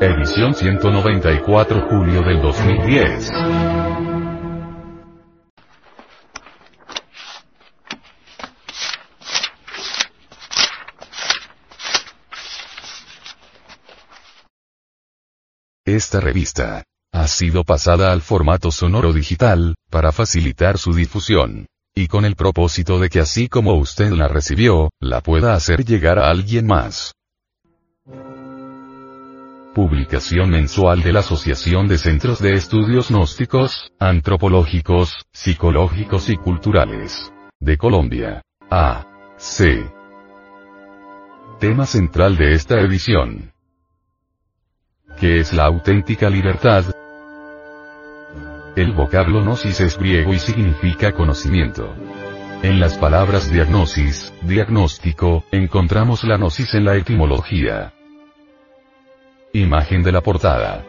Edición 194 julio del 2010. Esta revista ha sido pasada al formato sonoro digital, para facilitar su difusión. Y con el propósito de que así como usted la recibió, la pueda hacer llegar a alguien más. Publicación mensual de la Asociación de Centros de Estudios Gnósticos, Antropológicos, Psicológicos y Culturales. De Colombia. A. C. Tema central de esta edición. ¿Qué es la auténtica libertad? El vocablo gnosis es griego y significa conocimiento. En las palabras diagnosis, diagnóstico, encontramos la gnosis en la etimología. Imagen de la portada.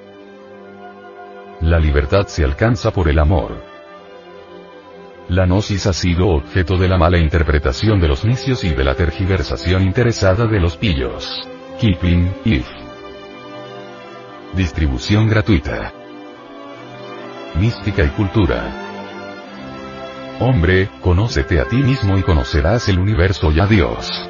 La libertad se alcanza por el amor. La gnosis ha sido objeto de la mala interpretación de los necios y de la tergiversación interesada de los pillos. Keeping, if. Distribución gratuita. Mística y cultura. Hombre, conócete a ti mismo y conocerás el universo y a Dios.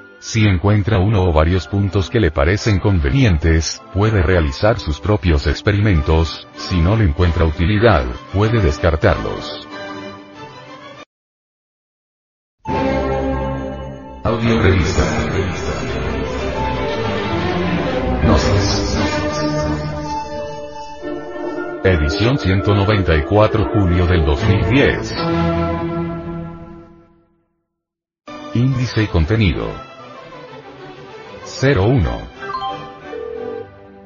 Si encuentra uno o varios puntos que le parecen convenientes, puede realizar sus propios experimentos, si no le encuentra utilidad, puede descartarlos. Audio Revista. Gnosis. Edición 194 julio del 2010. Índice y contenido. 01.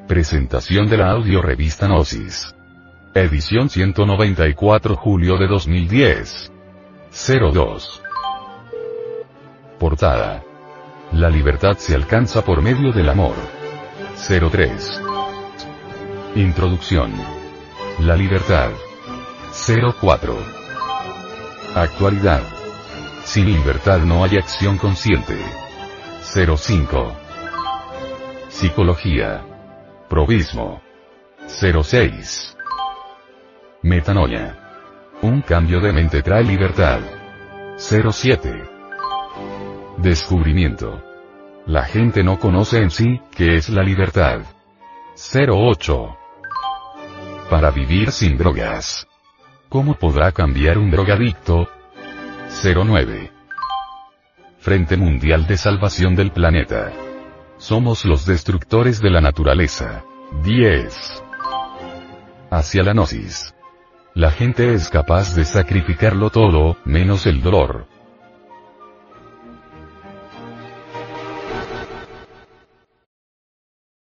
Presentación de la audio revista Gnosis. Edición 194 julio de 2010. 02. Portada. La libertad se alcanza por medio del amor. 03. Introducción. La libertad. 04. Actualidad. Sin libertad no hay acción consciente. 05. Psicología. Probismo. 06. Metanoia. Un cambio de mente trae libertad. 07. Descubrimiento. La gente no conoce en sí, qué es la libertad. 08. Para vivir sin drogas. ¿Cómo podrá cambiar un drogadicto? 09. Frente Mundial de Salvación del Planeta. Somos los destructores de la naturaleza. 10. Hacia la gnosis. La gente es capaz de sacrificarlo todo, menos el dolor.